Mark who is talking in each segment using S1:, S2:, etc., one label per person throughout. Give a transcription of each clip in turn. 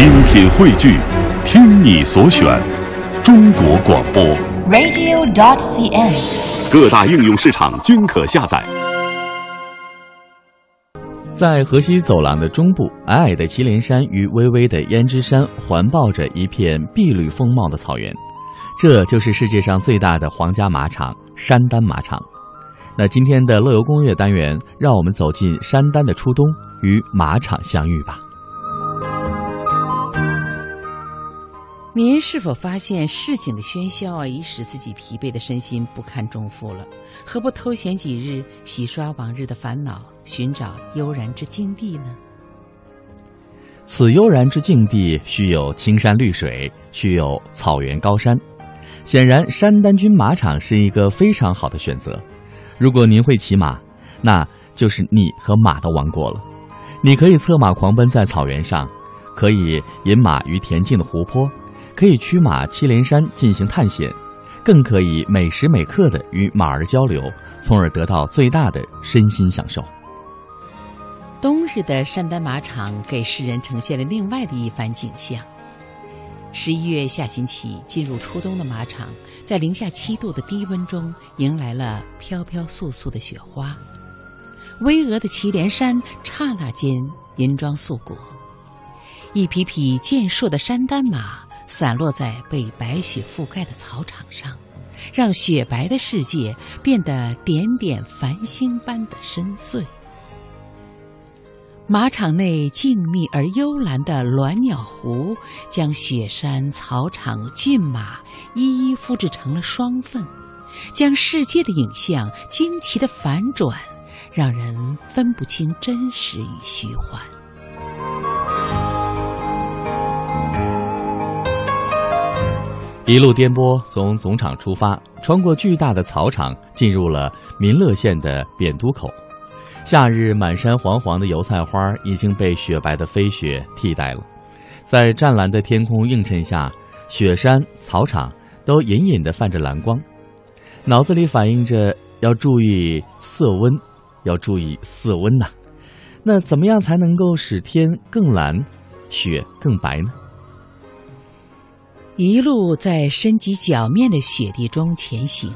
S1: 精品汇聚，听你所选，中国广播。
S2: radio.dot.cn，。
S1: 各大应用市场均可下载。
S3: 在河西走廊的中部，矮矮的祁连山与巍巍的胭脂山环抱着一片碧绿丰茂的草原，这就是世界上最大的皇家马场——山丹马场。那今天的乐游攻略单元，让我们走进山丹的初冬，与马场相遇吧。
S4: 您是否发现市井的喧嚣啊，已使自己疲惫的身心不堪重负了？何不偷闲几日，洗刷往日的烦恼，寻找悠然之境地呢？
S3: 此悠然之境地，须有青山绿水，须有草原高山。显然，山丹军马场是一个非常好的选择。如果您会骑马，那就是你和马的王国了。你可以策马狂奔在草原上，可以引马于恬静的湖泊。可以驱马祁连山进行探险，更可以每时每刻的与马儿交流，从而得到最大的身心享受。
S4: 冬日的山丹马场给世人呈现了另外的一番景象。十一月下旬起，进入初冬的马场，在零下七度的低温中，迎来了飘飘簌簌的雪花。巍峨的祁连山刹那间银装素裹，一匹匹健硕的山丹马。散落在被白雪覆盖的草场上，让雪白的世界变得点点繁星般的深邃。马场内静谧而幽蓝的鸾鸟湖，将雪山、草场、骏马一一复制成了双份，将世界的影像惊奇的反转，让人分不清真实与虚幻。
S3: 一路颠簸，从总场出发，穿过巨大的草场，进入了民乐县的扁都口。夏日满山黄黄的油菜花已经被雪白的飞雪替代了，在湛蓝的天空映衬下，雪山、草场都隐隐地泛着蓝光。脑子里反映着要注意色温，要注意色温呐、那怎么样才能够使天更蓝，雪更白呢？
S4: 一路在深及脚面的雪地中前行，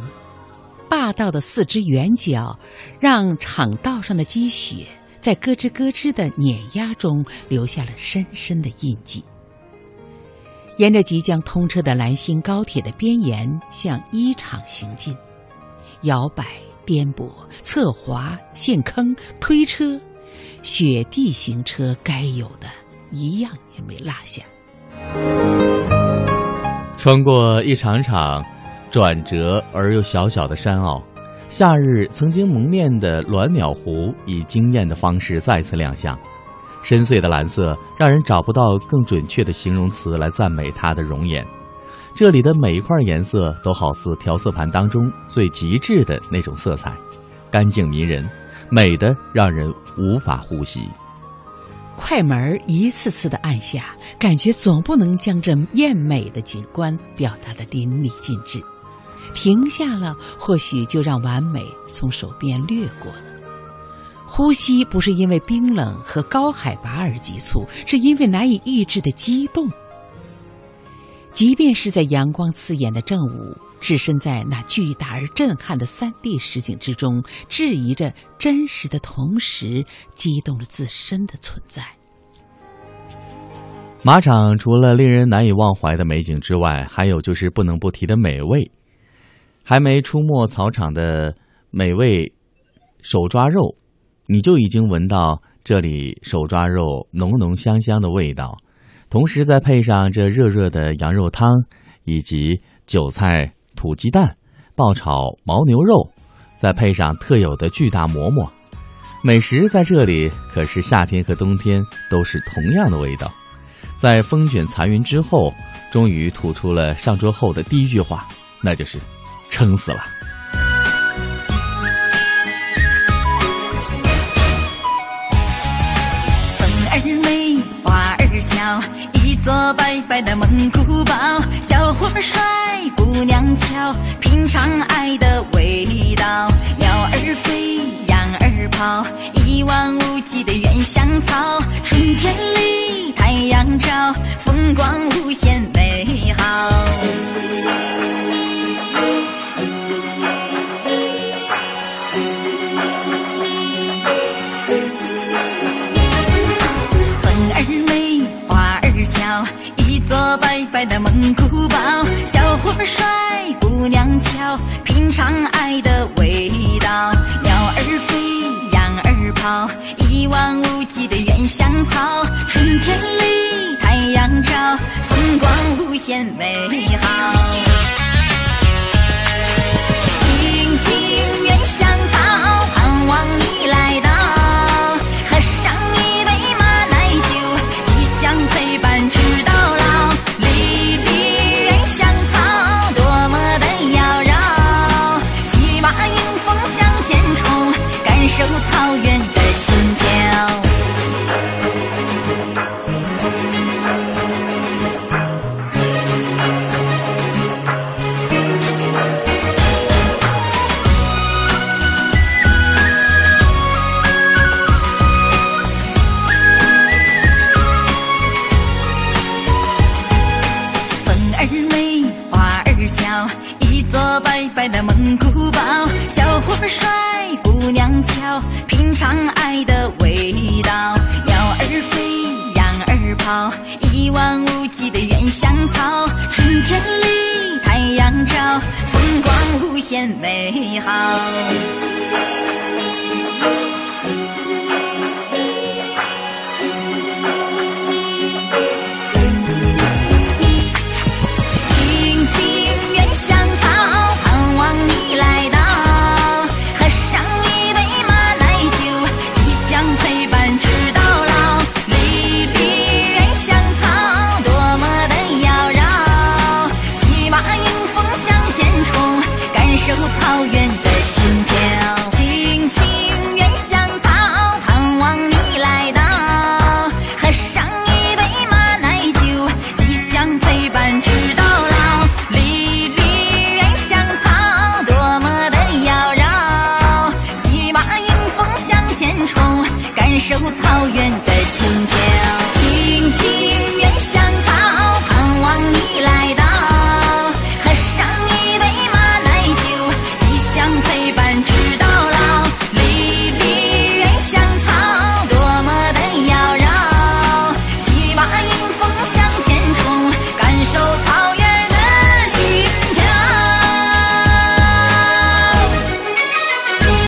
S4: 霸道的四只圆角让场道上的积雪在咯吱咯吱的碾压中留下了深深的印记。沿着即将通车的兰新高铁的边沿向一厂行进，摇摆、颠簸、侧滑、陷坑、推车，雪地行车该有的一样也没落下。
S3: 穿过一场场转折而又小小的山坳，夏日曾经蒙面的鸾鸟湖以惊艳的方式再次亮相。深邃的蓝色让人找不到更准确的形容词来赞美它的容颜。这里的每一块颜色都好似调色盘当中最极致的那种色彩，干净迷人，美的让人无法呼吸。
S4: 快门一次次的按下，感觉总不能将这艳美的景观表达的淋漓尽致。停下了，或许就让完美从手边掠过了。呼吸不是因为冰冷和高海拔而急促，是因为难以抑制的激动。即便是在阳光刺眼的正午，置身在那巨大而震撼的三 D 实景之中，质疑着真实的同时，激动了自身的存在。
S3: 马场除了令人难以忘怀的美景之外，还有就是不能不提的美味。还没出没草场的美味手抓肉，你就已经闻到这里手抓肉浓浓香香的味道。同时再配上这热热的羊肉汤，以及韭菜土鸡蛋、爆炒牦牛肉，再配上特有的巨大馍馍，美食在这里可是夏天和冬天都是同样的味道。在风卷残云之后，终于吐出了上桌后的第一句话，那就是“撑死了”。
S5: 风儿美，花儿俏，一座白白的蒙古包。小伙帅，姑娘俏，品尝爱的味道。鸟儿飞，羊儿跑，一望无际的原香草。春天里太阳照，风光无限美好。的蒙古包。小伙帅，姑娘俏，品尝爱的味道。鸟儿飞，羊儿跑，一望无际的原香草。春天里，太阳照，风光无限美好。青青原香草，盼望你来草尝爱的味道。鸟儿飞，羊儿跑，一望无际的原香草。春天里，太阳照，风光无限美好。千重，感受草原的心跳。轻轻